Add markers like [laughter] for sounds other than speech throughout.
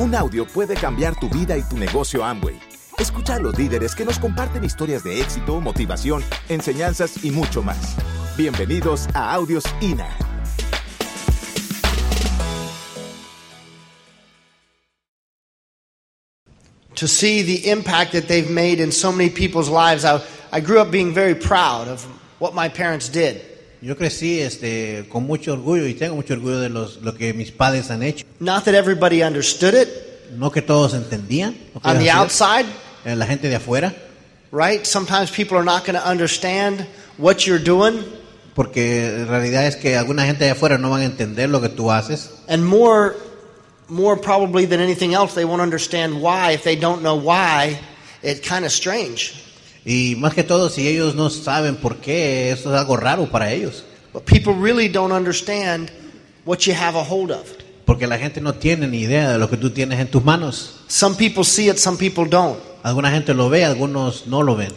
Un audio puede cambiar tu vida y tu negocio Amway. Escucha a los líderes que nos comparten historias de éxito, motivación, enseñanzas y mucho más. Bienvenidos a Audios INA. to see the impact that they've made in so many people's lives. I, I grew up being very proud of what my parents did. Yo crecí este, con mucho orgullo y tengo mucho orgullo de los, lo que mis padres han hecho. Not that everybody understood it No que todos entendían lo que on the outside, eh, la gente de afuera, right? Sometimes people are not going to understand what you're doing. porque en realidad es que alguna gente de afuera no van a entender lo que tú haces. And more, more probably than anything else, they won't understand why. If they don't know why, it's kind of strange. Y más que todo, si ellos no saben por qué, eso es algo raro para ellos. But people really don't understand what you have a hold of. Porque la gente no tiene ni idea de lo que tú tienes en tus manos. Some people see it, some people don't. Alguna gente lo ve, algunos no lo ven.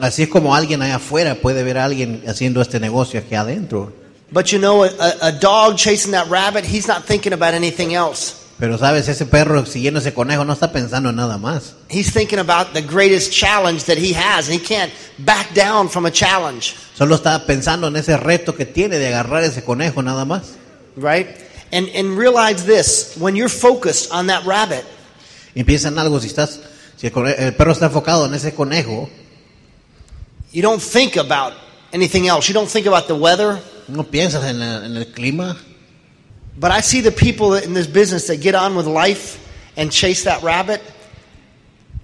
Así es como alguien allá afuera puede ver a alguien haciendo este negocio aquí adentro. But you know, a, a dog chasing that rabbit, he's not thinking about anything else. Pero sabes, ese perro siguiendo ese conejo no está pensando en nada más. He's thinking about the greatest challenge that he has, and he can't back down from a challenge, Solo está pensando en ese reto que tiene de agarrar ese conejo nada más. right? And, and realize this when you're focused on that rabbit, Y piensa en algo, si estás, si el, cone- el perro está enfocado en ese conejo, you don't think about anything else. You don't think about the weather. no piensas en, la- en el clima. But I see the people in this business that get on with life and chase that rabbit.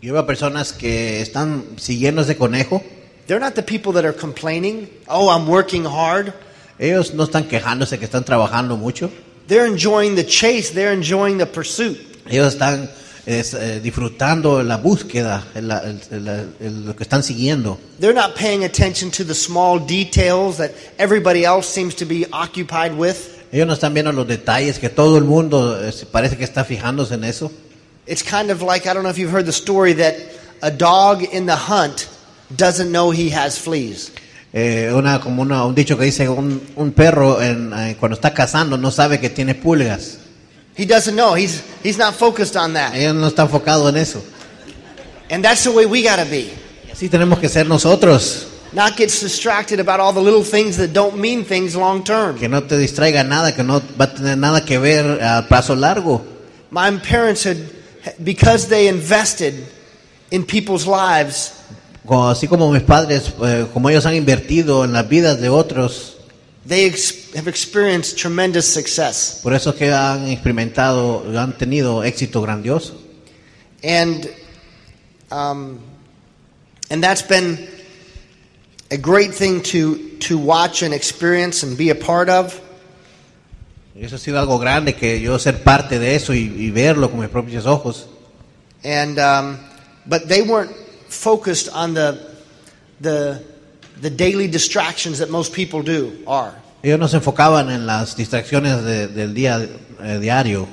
Yo veo personas que están siguiendo ese conejo. They're not the people that are complaining, oh, I'm working hard. Ellos no están quejándose que están trabajando mucho. They're enjoying the chase, they're enjoying the pursuit. Ellos están es, eh, disfrutando la búsqueda, el- el- el- el- lo que están siguiendo. They're not paying attention to the small details that everybody else seems to be occupied with. Ellos no están viendo los detalles que todo el mundo eh, parece que está fijándose en eso. It's kind of like I don't know if you've heard the story that a dog in the hunt doesn't know he has fleas. Eh, una, como una- un dicho que dice, un, un perro en, eh, cuando está cazando no sabe que tiene pulgas. He doesn't know. He's he's not focused on that. No están enfocados en eso. And that's the way we got to be. Y así tenemos que ser nosotros. Not get distracted about all the little things that don't mean things long term. Que no te distraiga nada, que no va a tener nada que ver a plazo largo. My parents had because they invested in people's lives, así como mis padres, eh, como ellos han invertido en las vidas de otros, they ex- have experienced tremendous success. por eso es que han experimentado, han tenido éxito grandioso. And um, and that's been a great thing to to watch and experience and be a part of. Eso ha sido algo grande que yo ser parte de eso y, y verlo con mis propios ojos. And um, but they weren't focused on the the the daily distractions that most people do are. Ellos no se enfocaban en las distracciones de- del día eh, diario.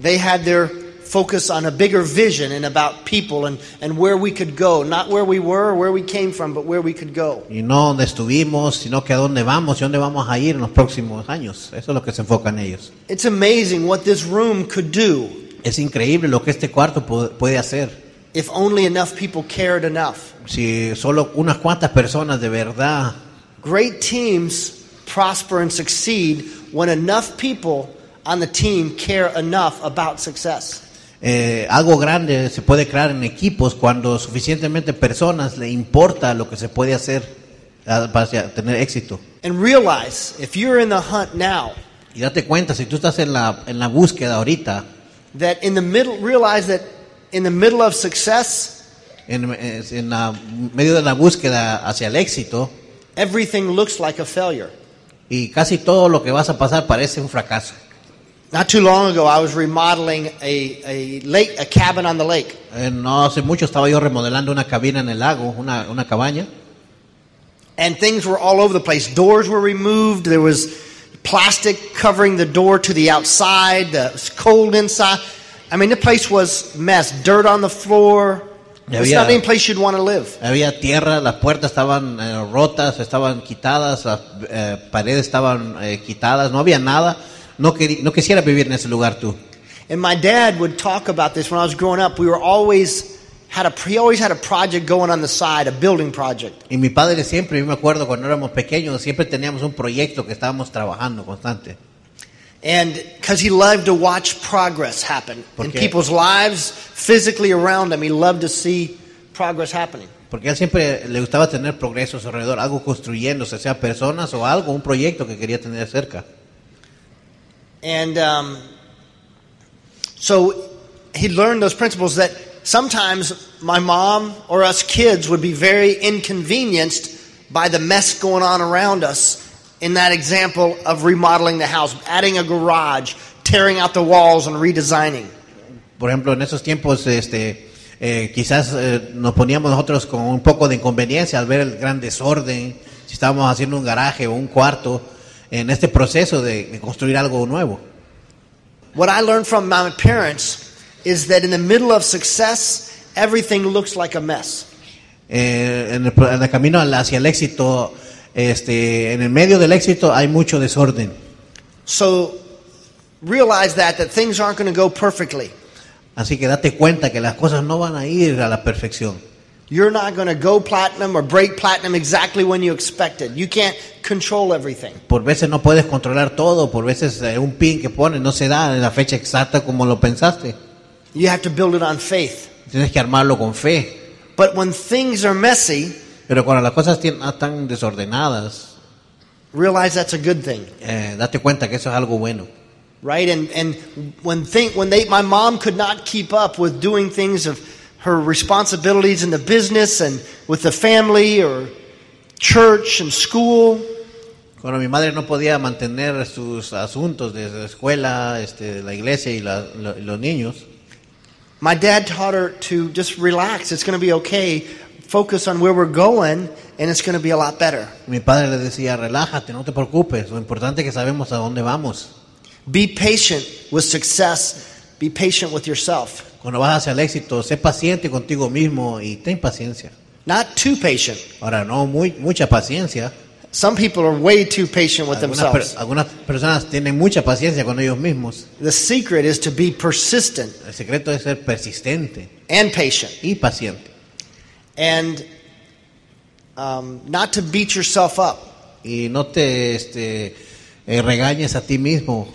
They had their focus on a bigger vision and about people and, and where we could go, not where we were or where we came from, but where we could go. Y no donde estuvimos, sino que a dónde vamos y dónde vamos a ir en los próximos años. Eso es lo que se enfocan ellos. It's amazing what this room could do Es increíble lo que este cuarto pu- puede hacer. if only enough people cared enough. Si solo unas cuantas personas de verdad Great teams prosper and succeed when enough people on the team care enough about success. Eh, algo grande se puede crear en equipos cuando suficientemente personas le importa lo que se puede hacer ah, para tener éxito. And realize if you're in the hunt now, Y date cuenta, si tú estás en la, en la búsqueda ahorita, that in the middle, realize that in the middle of success, en, en la medio de la búsqueda hacia el éxito, everything looks like a failure. y casi todo lo que vas a pasar parece un fracaso. Not too long ago, I was remodeling a, a lake, a cabin on the lake. Eh, no hace mucho estaba yo remodelando una cabina en el lago, una, una cabaña, and things were all over the place. Doors were removed. There was plastic covering the door to the outside. It was cold inside. I mean, the place was mess. Dirt on the floor. Ya It's not any place you'd want to live. Había tierra, las puertas estaban eh, rotas, estaban quitadas, las eh, paredes estaban eh, quitadas, no había nada. No, quisiera vivir en ese lugar tú. And my dad would talk about this when I was growing up. We were always had a he always had a project going on the side, a building project. Y mi padre siempre, yo me acuerdo cuando éramos pequeños, siempre teníamos un proyecto que estábamos trabajando constante. And because he loved to watch progress happen in Porque- people's lives, physically around him, he loved to see progress happening. Porque a él siempre le gustaba tener progreso a su alrededor, algo construyéndose, sea personas o algo, un proyecto que quería tener cerca. And um, so he learned those principles that sometimes my mom or us kids would be very inconvenienced by the mess going on around us in that example of remodeling the house, adding a garage, tearing out the walls, and redesigning. Por ejemplo, en esos tiempos, este, eh, quizás eh, nos poníamos nosotros con un poco de inconveniencia al ver el gran desorden, si estábamos haciendo un garaje o un cuarto, en este proceso de, de construir algo nuevo. What I learned from my parents is that in the middle of success, everything looks like a mess. Eh, en, el, en el camino hacia el éxito, este, en el medio del éxito hay mucho desorden. So realize that that things aren't going to go perfectly. Así que date cuenta que las cosas no van a ir a la perfección. You're not going to go platinum or break platinum exactly when you expected. You can't control everything. Por veces no puedes controlar todo, por veces eh, un pin que pones no se da en la fecha exacta como lo pensaste. You have to build it on faith. Tienes que armarlo con fe. But when things are messy, Pero cuando las cosas tien- ah, están desordenadas, realize that's a good thing, eh, date cuenta que eso es algo bueno. right? And and when thing when they my mom could not keep up with doing things of her responsibilities in the business and with the family or church and school, Cuando mi madre no podía mantener sus asuntos de la escuela, este, la iglesia y, la- lo- los niños, my dad taught her to just relax. It's going to be okay. Focus on where we're going, and it's going to be a lot better. mi padre le decía, relájate, no te preocupes, lo importante es que sabemos a dónde vamos. Be patient with success. Be patient with yourself. Cuando vas hacia el éxito, sé paciente contigo mismo y ten paciencia. Not too patient. Ahora, no muy, mucha paciencia. Some people are way too patient with Algunas, themselves. per- algunas personas tienen mucha paciencia con ellos mismos. The secret is to be persistent El secreto es ser persistente and patient y paciente. and um, not to beat yourself up. Y no te este, eh, regañes a ti mismo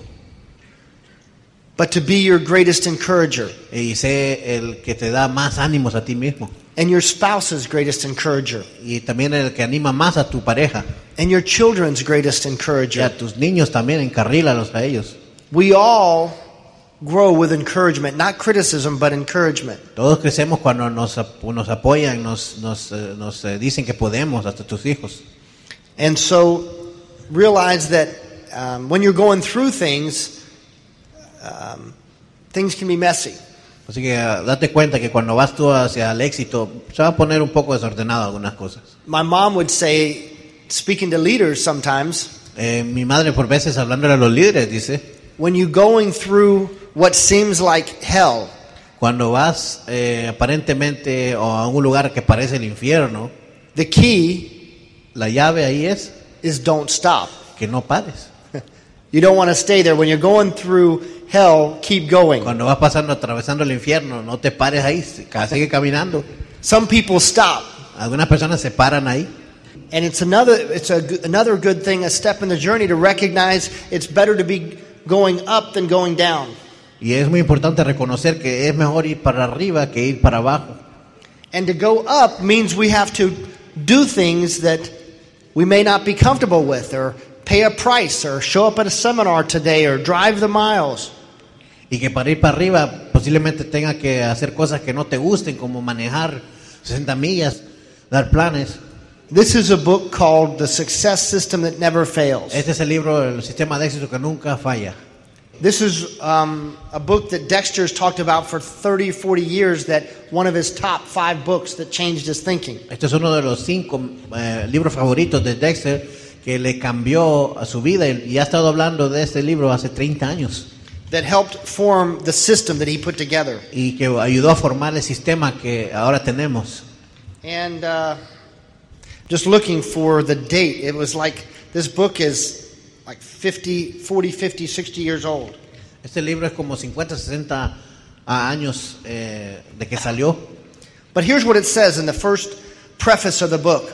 but to be your greatest encourager y sé el que te da más ánimos a ti mismo. and your spouse's greatest encourager Y también el que anima más a tu pareja. and your children's greatest Y a encourager. tus niños también, encarrílalos a ellos. We all grow with encouragement, not criticism, but encouragement. Todos crecemos cuando nos, nos apoyan, nos, nos, eh, nos, eh, dicen que podemos, hasta tus hijos. And so realize that um, when you're going through things, um, things can be messy. Así que ah, date cuenta que cuando vas tú hacia el éxito, se va a poner un poco desordenado algunas cosas. My mom would say, speaking to leaders sometimes, Eh, mi madre por veces hablando a los líderes dice, when you're going through what seems like hell, cuando vas eh, aparentemente o a un lugar que parece el infierno, the key la llave ahí es is don't stop. que no pares. You don't want to stay there. When you're going through hell, keep going. Cuando vas pasando, atravesando el infierno, no te pares ahí, sigue caminando. Some people stop. Algunas personas se paran ahí. And it's another it's a, another good thing, a step in the journey to recognize it's better to be going up than going down. Y es muy importante reconocer que es mejor ir para arriba que ir para abajo. And to go up means we have to do things that we may not be comfortable with or pay a price or show up at a seminar today or drive the miles. Y que para ir para arriba posiblemente tenga que hacer cosas que no te gusten, como manejar 60 millas, dar planes. This is a book called The Success System That Never Fails. Este es el libro, el sistema de éxito que nunca falla. This is um, a book that Dexter's talked about for 30, 40 years, that one of his top five books that changed his thinking. Este es uno de los cinco eh, libros favoritos de Dexter que le cambió a su vida y, ha estado hablando de este libro hace 30 años that helped form the system that he put together. y que ayudó a formar el sistema que ahora tenemos. And uh, just looking for the date, it was like this book is like 50, 40, 50, 60 years old. Este libro es como 50, 60 años eh, de que salió. But here's what it says in the first preface of the book.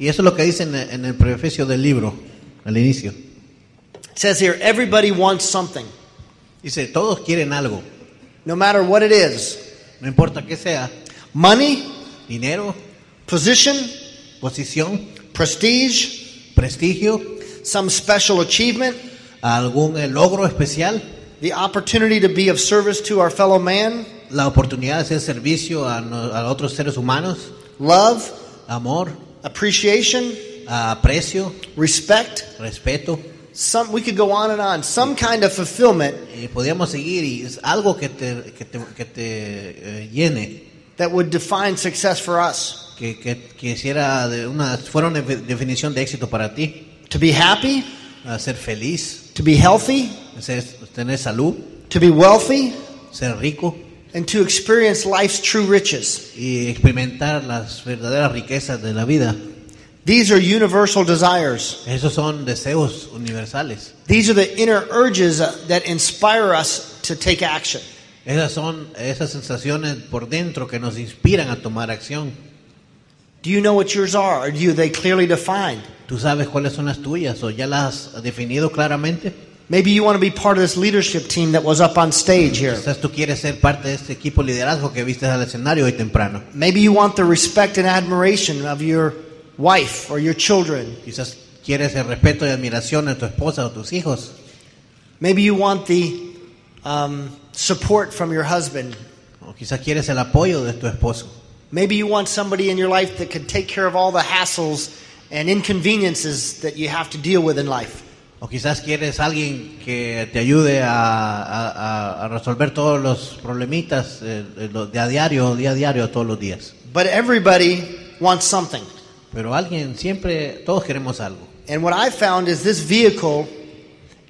Y eso es lo que dice en, en el prefacio del libro, al inicio. It says here, everybody wants something, Dice, todos quieren algo, no matter what it is. no importa qué sea, Money, dinero, position, posición, prestige, prestigio, some special achievement, algún eh, logro especial, the opportunity to be of service to our fellow man, la oportunidad de hacer servicio a, a otros seres humanos, love, amor, appreciation, aprecio, respect. respeto. Some we could go on and on. Some kind of fulfillment Y podíamos seguir y es algo que te, que te, que te, eh, llene, that would define success for us. que, que, que hiciera de una, fuera una definición de éxito para ti, To be happy, a ser feliz, to be healthy, ser- tener salud, to be wealthy, ser rico and to experience life's true riches. y experimentar las verdaderas riquezas de la vida. These are universal desires. Esos son deseos universales. These are the inner urges that inspire us to take action. Esas son esas sensaciones por dentro que nos inspiran a tomar acción. Do you know what yours are? Are you they clearly defined? ¿Tú sabes cuáles son las tuyas o ya las has definido claramente? Maybe you want to be part of this leadership team that was up on stage here. Quizás tú quieres ser parte de este equipo liderazgo que viste al escenario hoy temprano. Maybe you want the respect and admiration of your wife or your children. Quizás quieres el respeto y admiración de tu esposa o tus hijos. Maybe you want the um, support from your husband. O quizás quieres el apoyo de tu esposo. Maybe you want somebody in your life that can take care of all the hassles and inconveniences that you have to deal with in life. O quizás quieres alguien que te ayude a, a- a- resolver todos los problemitas eh, de, lo- de a diario, día a diario, todos los días. But everybody wants something. Pero alguien siempre, todos queremos algo. And what I found is this vehicle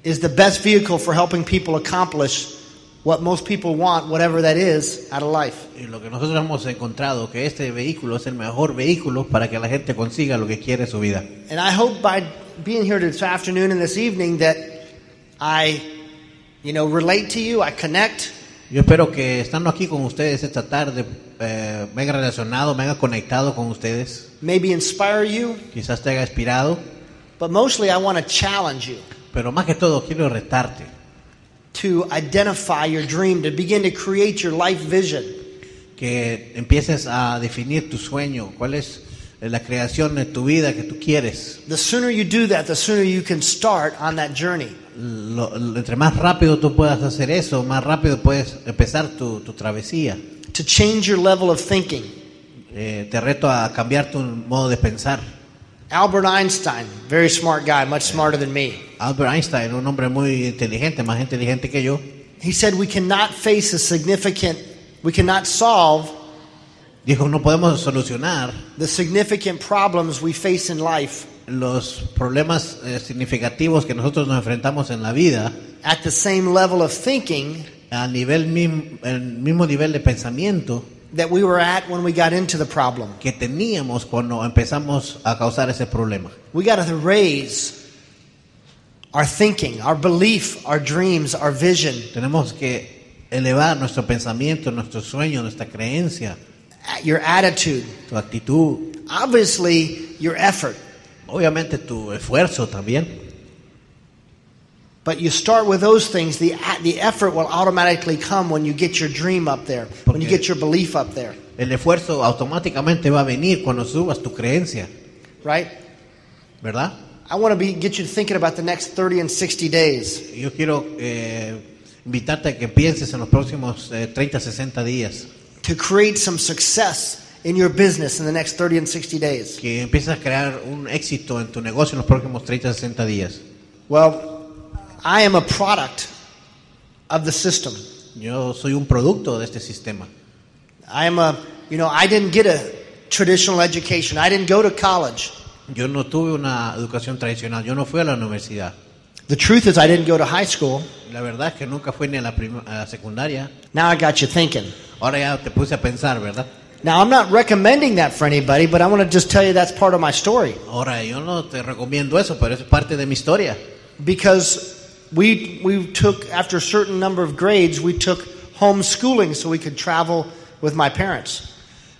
is the best vehicle for helping people accomplish what most people want, whatever that is, out of life. Y lo que nosotros hemos encontrado, que este vehículo es el mejor vehículo para que la gente consiga lo que quiere en su vida. And I hope by being here this afternoon and this evening that I, you know, relate to you, I connect, Yo espero que estando aquí con ustedes esta tarde, eh, me haya relacionado, me haya conectado con ustedes, maybe inspire you, quizás te haya inspirado, but mostly I want to challenge you pero más que todo quiero retarte, to identify your dream, to begin to create your life vision. que empieces a definir tu sueño, cuál es la creación de tu vida que tú quieres. The sooner you do that, the sooner you can start on that journey. Lo- lo- entre más rápido tú puedas hacer eso, más rápido puedes empezar tu, tu travesía. To change your level of thinking. Eh, te reto a cambiar tu modo de pensar. Albert Einstein, very smart guy, much smarter than me. Albert Einstein, un hombre muy inteligente, más inteligente que yo, He said we cannot face a significant, we cannot solve dijo no podemos solucionar the significant problems we face in life los problemas eh, significativos que nosotros nos enfrentamos en la vida at the same level of thinking a nivel mim- el mismo nivel de pensamiento that we were at when we got into the problem. que teníamos cuando empezamos a causar ese problema. We got to raise our thinking, our belief, our dreams, our vision, Tenemos que elevar nuestro pensamiento, nuestro sueño, nuestra creencia, your attitude, tu actitud, obviously your effort. obviamente tu esfuerzo también. But you start with those things, the, the effort will automatically come when you get your dream up there, when you get your belief up there, El esfuerzo automáticamente va a venir cuando subas tu creencia, right? ¿verdad? I want to be, get you thinking about the next 30 and 60 days. Yo quiero eh, invitarte a que pienses en los próximos eh, 30, 60 días, to create some success in your business in the next 30 and 60 days? que empieces a crear un éxito en tu negocio en los próximos 30, 60 días. Well, I am a product of the system. Yo soy un producto de este sistema. I am a, you know, I didn't get a traditional education. I didn't go to college. Yo no tuve una educación tradicional, yo no fui a la universidad. The truth is, I didn't go to high school. La verdad es que nunca fui ni a la, a la secundaria. Now I got you thinking. Ahora ya te puse a pensar, ¿verdad? Now, I'm not recommending that for anybody, but I want to just tell you that's part of my story. Ahora yo no te recomiendo eso, pero es parte de mi historia. Because we we took after a certain number of grades, we took homeschooling so we could travel with my parents.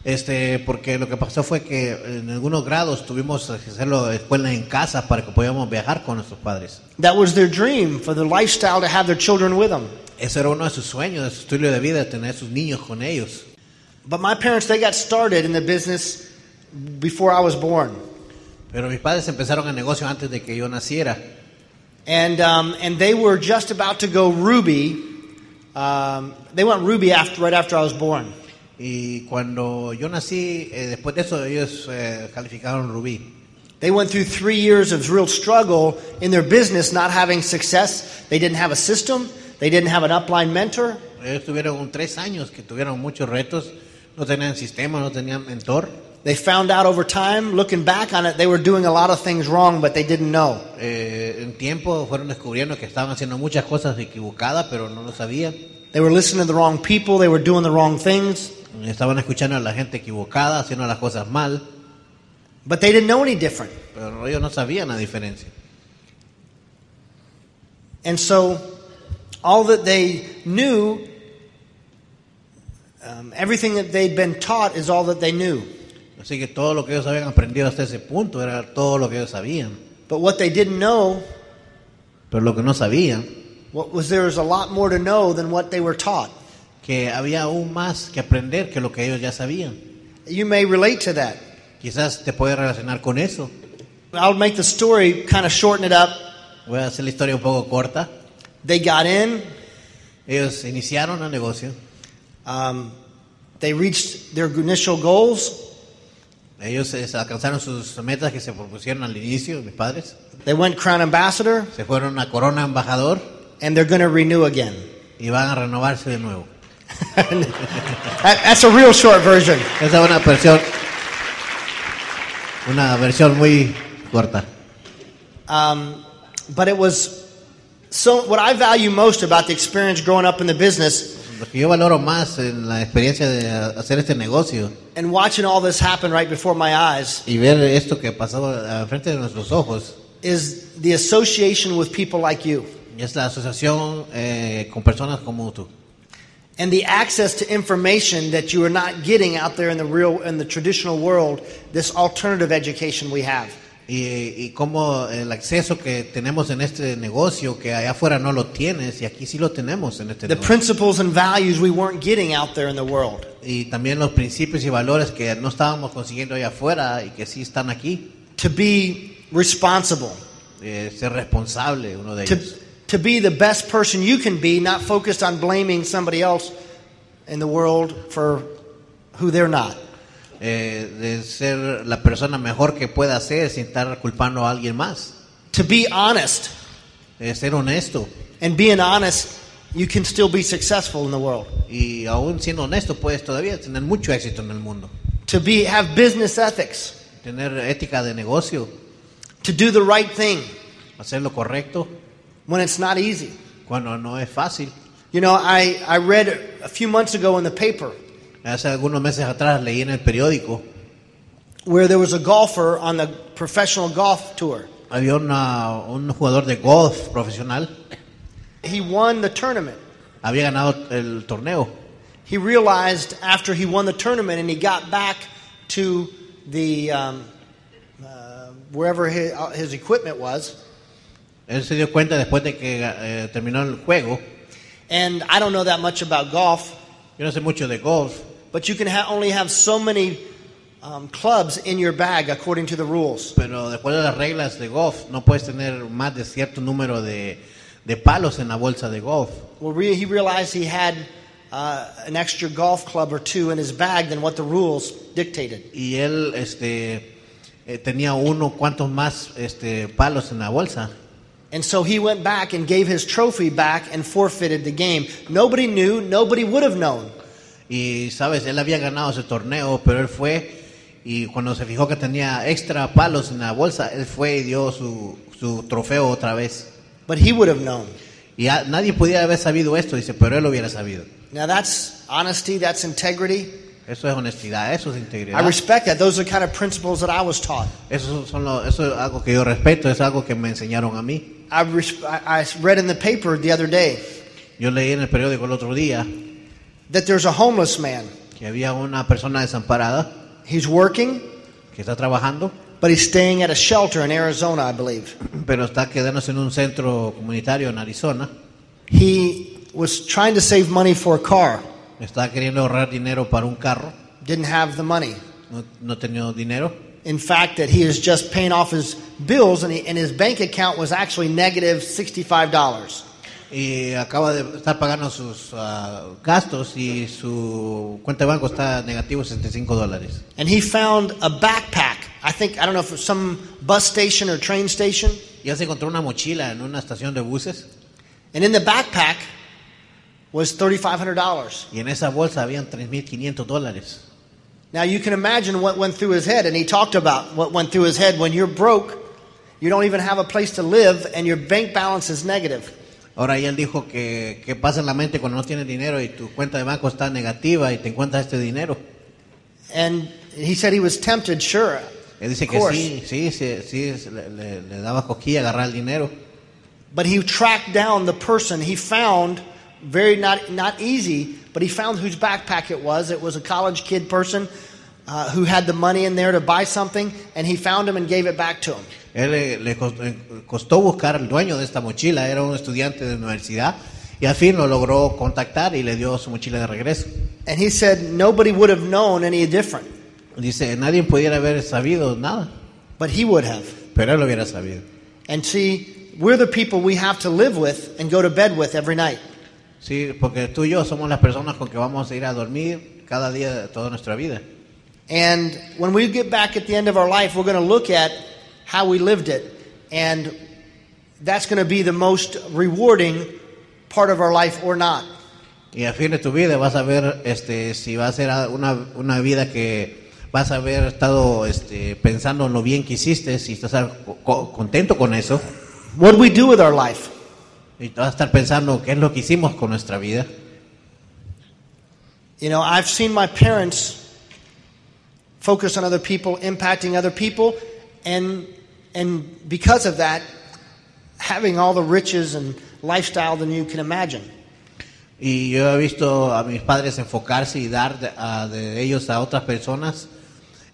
Este, porque lo que pasó fue que en algunos grados tuvimos que hacerlo escuela en casa para que podamos viajar con nuestros padres. That was their dream for their lifestyle to have their children with them. Ese era uno de sus sueños, de su estilo de vida, tener sus niños con ellos. But my parents, they got started in the business before I was born. Pero mis padres empezaron el negocio antes de que yo naciera. And, um, and they were just about to go Ruby. Um, they went Ruby after, right after I was born. Y cuando yo nací, eh, después de eso ellos eh, calificaron Rubí. They went through three years of real struggle in their business, not having success. They didn't have a system. They didn't have an upline mentor. Ellos tuvieron tres años que tuvieron muchos retos, no tenían sistema, no tenían mentor. They found out over time, looking back on it, they were doing a lot of things wrong, but they didn't know. Eh, en tiempo fueron descubriendo que estaban haciendo muchas cosas equivocadas, pero no lo sabían. They were listening to the wrong people. They were doing the wrong things, Estaban escuchando a la gente equivocada, haciendo las cosas mal, but they didn't know any different. pero ellos no sabían la diferencia. And so, all that they knew, um, everything that they'd been taught, is all that they knew. Así que todo lo que ellos habían aprendido hasta ese punto era todo lo que ellos sabían. But what they didn't know Pero lo que no sabían, what was there was a lot more to know than what they were taught. Que había aún más que aprender que lo que ellos ya sabían. You may relate to that. Quizás te puedes relacionar con eso. I'll make the story kind of shorten it up. Voy a hacer la historia un poco corta. They got in, Ellos iniciaron el negocio, um, they reached their initial goals, ellos eh, alcanzaron sus metas que se propusieron al inicio, mis padres. they went Crown Ambassador, Se fueron a Corona Embajador and they're going to renew again. y van a renovarse de nuevo. [laughs] That- that's a real short version. Esa es una versión, una versión muy corta. Um, but it was so. What I value most about the experience growing up in the business Lo que yo valoro más en la experiencia de hacer este negocio and watching all this happen right before my eyes y ver esto que pasó al frente de nuestros ojos is the association with people like you es la asociación eh, con personas como tú and the access to information that you are not getting out there in the real in the traditional world. This alternative education we have. y, y cómo el acceso que tenemos en este negocio que allá afuera no lo tienes y aquí sí lo tenemos en este The negocio. principles and values we weren't getting out there in the world. y también los principios y valores que no estábamos consiguiendo allá afuera y que sí están aquí To be responsible. eh, ser responsable uno de to, ellos to be the best person you can be, not focused on blaming somebody else in the world for who they're not. eh, de ser la persona mejor que pueda ser sin estar culpando a alguien más To be honest. eh, ser honesto And being honest, you can still be successful in the world. y aún siendo honesto puedes todavía tener mucho éxito en el mundo To be have business ethics. tener ética de negocio To do the right thing hacer lo correcto when it's not easy. cuando no es fácil You know, I, I read a few months ago in the paper hace algunos meses atrás leí en el periódico where there was a golfer on the professional golf tour. había una- un jugador de golf profesional He won the tournament. había ganado el torneo he realized after he won the tournament and he got back to the um, uh, wherever his, uh, his equipment was, Él se dio cuenta después de que eh, terminó el juego. and I don't know that much about golf, Yo no sé mucho de golf, but you can ha- only have so many um, clubs in your bag according to the rules. pero después de las reglas de golf no puedes tener más de cierto número de, de palos en la bolsa de golf. Well, re- he realized he had uh, an extra golf club or two in his bag than what the rules dictated. Y él este, eh, tenía uno cuantos más este, palos en la bolsa. And so he went back and gave his trophy back and forfeited the game. Nobody knew, nobody would have known. Y sabes, él había ganado ese torneo, pero él fue y cuando se fijó que tenía extra palos en la bolsa, él fue y dio su, su trofeo otra vez. But he would have known. Y a- nadie podía haber sabido esto, dice, pero él lo hubiera sabido. Now that's honesty, that's integrity. Eso es honestidad, eso es integridad. I respect that. Those are the kind of principles that I was taught. Eso, son lo- eso es algo que yo respeto, es algo que me enseñaron a mí. I, res- I I read in the paper the other day Yo leí en el periódico el otro día that there's a homeless man. que había una persona desamparada He's working, que está trabajando, but he's staying at a shelter in Arizona, I believe. pero está quedándose en un centro comunitario en Arizona. He was trying to save money for a car, Está queriendo ahorrar dinero para un carro, didn't have the money. no, no tenía dinero. In fact, that he is just paying off his bills, and, he, and his bank account was actually negative $65. Y acaba de estar pagando sus ah, gastos y su cuenta de banco está negativo 65 dólares. And he found a backpack. I think, I don't know if it was some bus station or train station. Ya se encontró una mochila en una estación de buses And in the backpack was $3,500. y en esa bolsa habían 3.500 dólares. Now you can imagine what went through his head, and he talked about what went through his head when you're broke, you don't even have a place to live, and your bank balance is negative. Ahora ya él dijo que, que pasa en la mente cuando no tienes dinero y tu cuenta de banco está negativa y te encuentras este dinero. And he said he was tempted, sure. Él dice que sí, sí, sí, sí, le, le- le daba cosquilla agarrar el dinero. But he tracked down the person he found, very not, not easy, but he found whose backpack it was. It was a college kid person uh, who had the money in there to buy something, and he found him and gave it back to him. Él le, le costó, costó buscar al dueño de esta mochila, era un estudiante de universidad y al fin lo logró contactar y le dio su mochila de regreso. And he said nobody would have known any different, Dice, nadie pudiera haber sabido nada, but he would have. pero él lo hubiera sabido. And see, we're the people we have to live with and go to bed with every night. Sí, porque tú y yo somos las personas con que vamos a ir a dormir cada día de toda nuestra vida. And when we get back at the end of our life, we're going to look at how we lived it. And that's going to be the most rewarding part of our life or not. Y al fin de tu vida vas a ver este, si va a ser una, una vida que vas a haber estado este, pensando en lo bien que hiciste, si estás co- contento con eso, What do we do with our life? Y vas a estar pensando qué es lo que hicimos con nuestra vida. You know, I've seen my parents focus on other people, impacting other people, and and because of that, having all the riches and lifestyle than you can imagine. Y yo he visto a mis padres enfocarse y dar de, a- de ellos a otras personas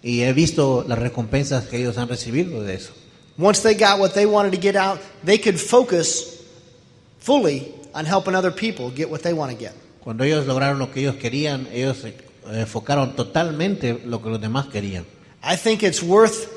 y he visto las recompensas que ellos han recibido de eso. Once they got what they wanted to get out, they could focus fully on helping other people get what they want to get. Cuando ellos lograron lo que ellos querían, ellos se enfocaron totalmente lo que los demás querían. I think it's worth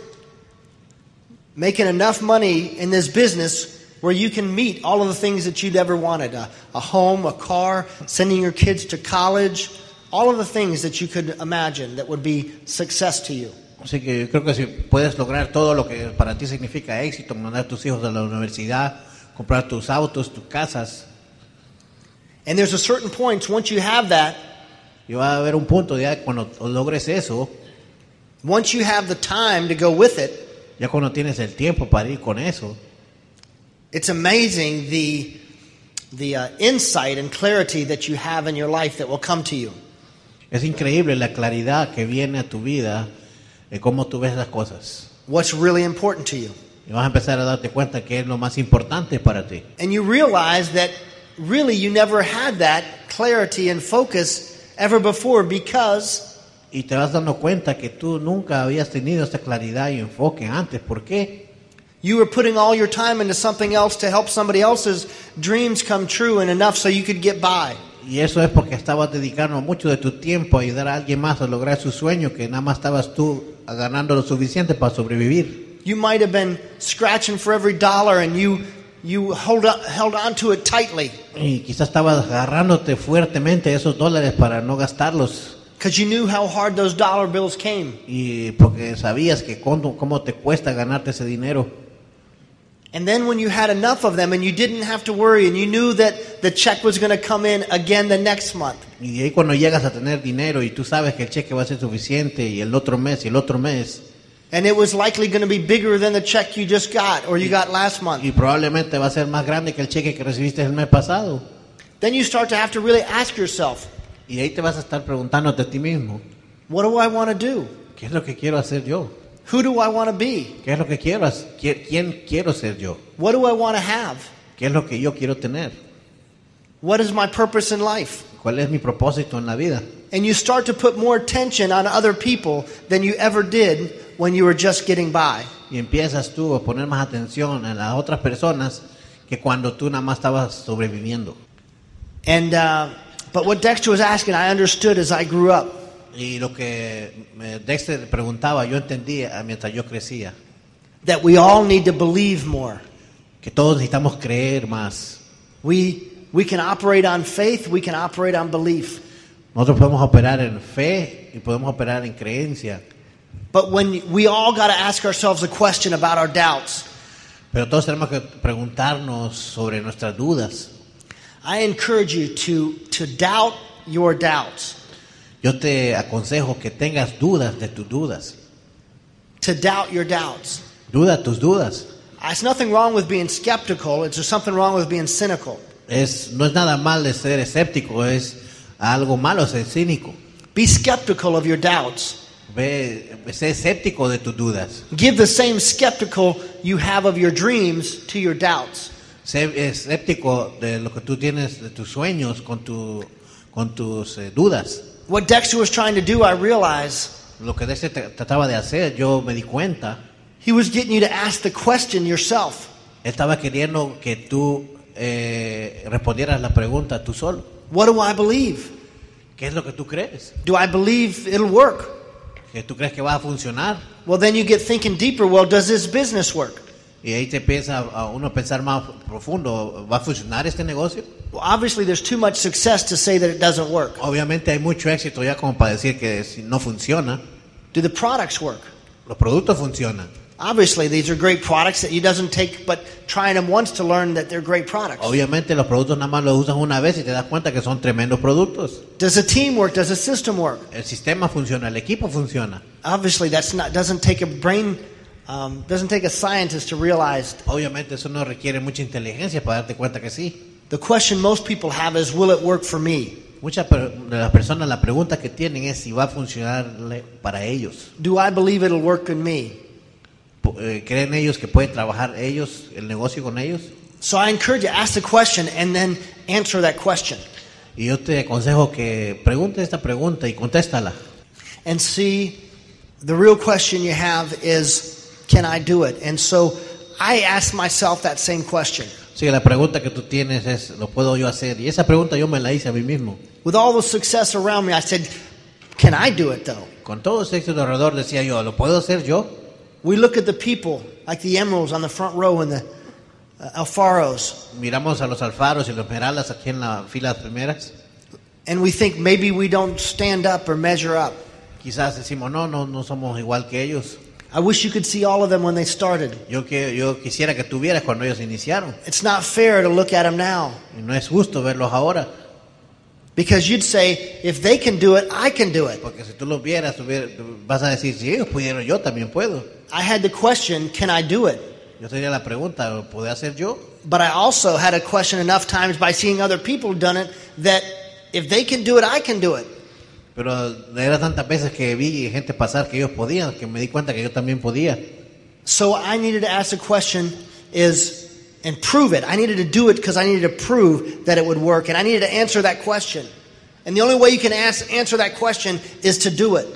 making enough money in this business where you can meet all of the things that you'd ever wanted a, a home, a car, sending your kids to college, all of the things that you could imagine that would be success to you. Así que creo que si puedes lograr todo lo que para ti significa éxito, mandar a tus hijos a la universidad, comprar tus autos, tus casas, And there's a certain point, once you have that, y va a haber un punto ya cuando logres eso, once you have the time to go with it, ya cuando tienes el tiempo para ir con eso, it's amazing the, the uh, insight and clarity that you have in your life that will come to you. es increíble la claridad que viene a tu vida de cómo tú ves las cosas. What's really important to you. Y vas a empezar a darte cuenta que es lo más importante para ti. And you realize that really you never had that clarity and focus ever before because Y te vas dando cuenta que tú nunca habías tenido esta claridad y enfoque antes. ¿Por qué? you were putting all your time into something else to help somebody else's dreams come true and enough so you could get by. Y eso es porque estabas dedicando mucho de tu tiempo a ayudar a alguien más a lograr su sueño, que nada más estabas tú ganando lo suficiente para sobrevivir. You might have been scratching for every dollar and you you hold up, held on to it tightly Y quizás estabas agarrándote fuertemente esos dólares para no gastarlos. because you knew how hard those dollar bills came. Y porque sabías que cómo, cómo te cuesta ganarte ese dinero. And then when you had enough of them and you didn't have to worry and you knew that the check was going to come in again the next month. Y ahí cuando llegas a tener dinero y tú sabes que el cheque va a ser suficiente y el otro mes y el otro mes, And it was likely going to be bigger than the check you just got or you got last month. y probablemente va a ser más grande que el cheque que recibiste el mes pasado. Then you start to have to really ask yourself, Y ahí te vas a estar preguntándote a ti mismo, what do I want to do? ¿qué es lo que quiero hacer yo? Who do I want to be? ¿Qué es lo que quiero? hac- ¿Qui- ¿Quién quiero ser yo? What do I want to have? ¿Qué es lo que yo quiero tener? What is my purpose in life? ¿Cuál es mi propósito en la vida? And you start to put more attention on other people than you ever did when you were just getting by. Y empiezas tú a poner más atención en las otras personas que cuando tú nada más estabas sobreviviendo. And uh, but what Dexter was asking, I understood as I grew up. Y lo que me- Dexter preguntaba, yo entendía mientras yo crecía, that we all need to believe more. que todos necesitamos creer más. We, we can operate on faith, we can operate on belief. Nosotros podemos operar en fe y podemos operar en creencia, But when we all got to ask ourselves a question about our doubts, pero todos tenemos que preguntarnos sobre nuestras dudas. I encourage you to, to doubt your doubts, Yo te aconsejo que tengas dudas de tus dudas. to doubt your doubts. Duda tus dudas. Uh, There's nothing wrong with being skeptical, it's just something wrong with being cynical. Es, no es nada mal de ser escéptico, es algo malo ser cínico. Be skeptical of your doubts. Ve, sé escéptico de tus dudas. Give the same skeptical you have of your dreams to your doubts. Sé escéptico de lo que tú tienes, de tus sueños, con, tu, con tus eh, dudas. What Dexter was trying to do, I realize, Lo que Dexter trataba de hacer, yo me di cuenta, he was getting you to ask the question yourself. estaba queriendo que tú eh, respondieras la pregunta tú solo. What do I believe? ¿Qué es lo que tú crees? Do I believe it'll work? ¿Que tú crees que va a funcionar? Well, then you get thinking deeper. Well, does this business work? Y ahí te empieza a uno pensar más profundo, ¿va a funcionar este negocio? Well, obviously, there's too much success to say that it doesn't work. Obviamente hay mucho éxito ya como para decir que no funciona, Do the products work? los productos funcionan. Obviously, these are great products that you doesn't take but trying them once to learn that they're great products. Obviamente los productos nada más los usas una vez y te das cuenta que son tremendos productos. Does the team work? Does the system work? El sistema funciona, el equipo funciona. Obviously, that's not doesn't take a brain, um, doesn't take a scientist to realize. Obviamente eso no requiere mucha inteligencia para darte cuenta que sí. The question most people have is, will it work for me? Muchas de las personas la pregunta que tienen es si va a funcionar para ellos. Do I believe it'll work in me? Eh, ¿Creen ellos que pueden trabajar ellos, el negocio con ellos? So I encourage you, ask the question and then answer that question. Y yo te aconsejo que pregunte esta pregunta y contéstala. and see the real question you have is can I do it? And so I ask myself that same question. Sí, la pregunta que tú tienes es, ¿lo puedo yo hacer? Y esa pregunta yo me la hice a mí mismo. With all the success around me, I said, can I do it though? Con todo ese éxito alrededor decía yo, ¿lo puedo hacer yo? We look at the people like the emeralds on the front row and the uh, alfaros, Miramos a los alfaros y los esmeraldas aquí en las filas primeras. and we think maybe we don't stand up or measure up. Quizás decimos, no, no, no somos igual que ellos. I wish you could see all of them when they started. Yo, que, yo quisiera que tuvieras cuando ellos iniciaron. It's not fair to look at them now Y no es justo verlos ahora. Because you'd say, if they can do it, I can do it. Porque si tú los vieras, vas a decir, si ellos pudieron, yo también puedo. I had the question, can I do it? Yo tenía la pregunta, ¿lo puedo hacer yo? But I also had a question enough times by seeing other people done it that if they can do it, I can do it. Pero era tantas veces que vi gente pasar que ellos podían, que me di cuenta que yo también podía. So I needed to ask the question is and prove it. I needed to do it because I needed to prove that it would work and I needed to answer that question. And the only way you can ask, answer that question is to do it.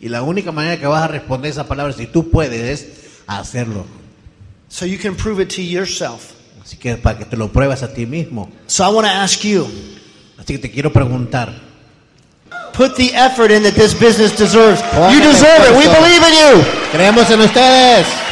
Y la única manera que vas a responder esa palabra, si tú puedes, es hacerlo. So you can prove it to yourself. Así que para que te lo pruebas a ti mismo. So I want to ask you, Así que te quiero preguntar. put the effort in that this business deserves. You deserve it. We believe in you. Creemos en ustedes.